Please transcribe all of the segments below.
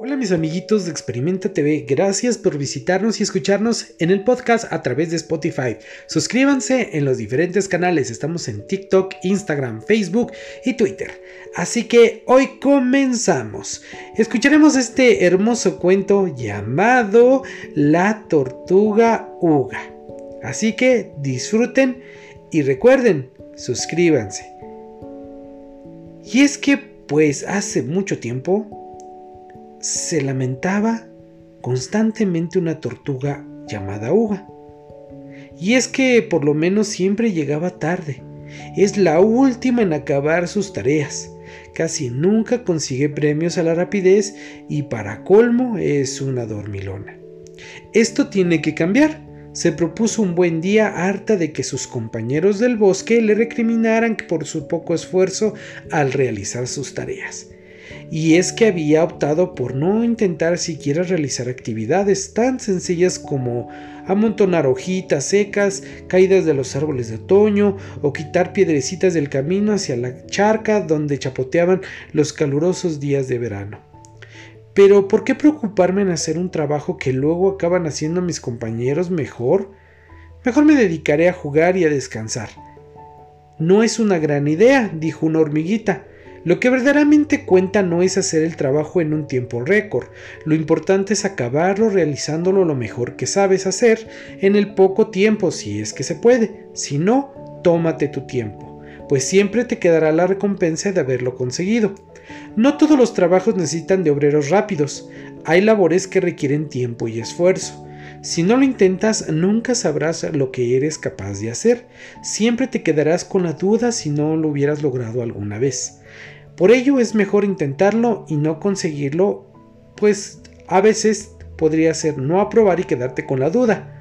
Hola mis amiguitos de Experimenta TV, gracias por visitarnos y escucharnos en el podcast a través de Spotify. Suscríbanse en los diferentes canales, estamos en TikTok, Instagram, Facebook y Twitter. Así que hoy comenzamos. Escucharemos este hermoso cuento llamado La tortuga Uga. Así que disfruten y recuerden, suscríbanse. Y es que pues hace mucho tiempo se lamentaba constantemente una tortuga llamada Uga. Y es que por lo menos siempre llegaba tarde. Es la última en acabar sus tareas. Casi nunca consigue premios a la rapidez y para colmo es una dormilona. Esto tiene que cambiar. Se propuso un buen día harta de que sus compañeros del bosque le recriminaran por su poco esfuerzo al realizar sus tareas y es que había optado por no intentar siquiera realizar actividades tan sencillas como amontonar hojitas secas caídas de los árboles de otoño o quitar piedrecitas del camino hacia la charca donde chapoteaban los calurosos días de verano. Pero ¿por qué preocuparme en hacer un trabajo que luego acaban haciendo mis compañeros mejor? Mejor me dedicaré a jugar y a descansar. No es una gran idea, dijo una hormiguita. Lo que verdaderamente cuenta no es hacer el trabajo en un tiempo récord, lo importante es acabarlo realizándolo lo mejor que sabes hacer en el poco tiempo si es que se puede, si no, tómate tu tiempo, pues siempre te quedará la recompensa de haberlo conseguido. No todos los trabajos necesitan de obreros rápidos, hay labores que requieren tiempo y esfuerzo. Si no lo intentas, nunca sabrás lo que eres capaz de hacer. Siempre te quedarás con la duda si no lo hubieras logrado alguna vez. Por ello es mejor intentarlo y no conseguirlo, pues a veces podría ser no aprobar y quedarte con la duda.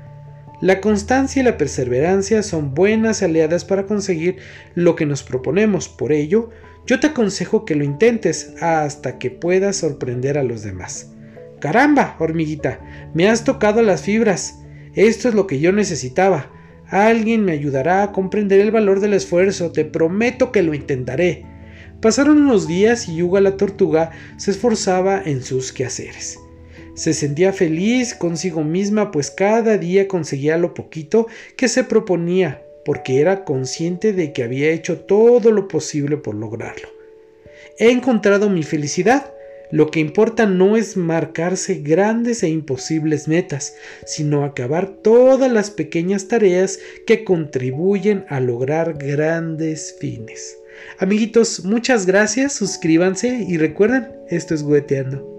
La constancia y la perseverancia son buenas aliadas para conseguir lo que nos proponemos. Por ello, yo te aconsejo que lo intentes hasta que puedas sorprender a los demás. Caramba, hormiguita, me has tocado las fibras. Esto es lo que yo necesitaba. Alguien me ayudará a comprender el valor del esfuerzo. Te prometo que lo intentaré. Pasaron unos días y Yuga la tortuga se esforzaba en sus quehaceres. Se sentía feliz consigo misma pues cada día conseguía lo poquito que se proponía porque era consciente de que había hecho todo lo posible por lograrlo. He encontrado mi felicidad. Lo que importa no es marcarse grandes e imposibles metas, sino acabar todas las pequeñas tareas que contribuyen a lograr grandes fines. Amiguitos, muchas gracias, suscríbanse y recuerden, esto es Gueteando.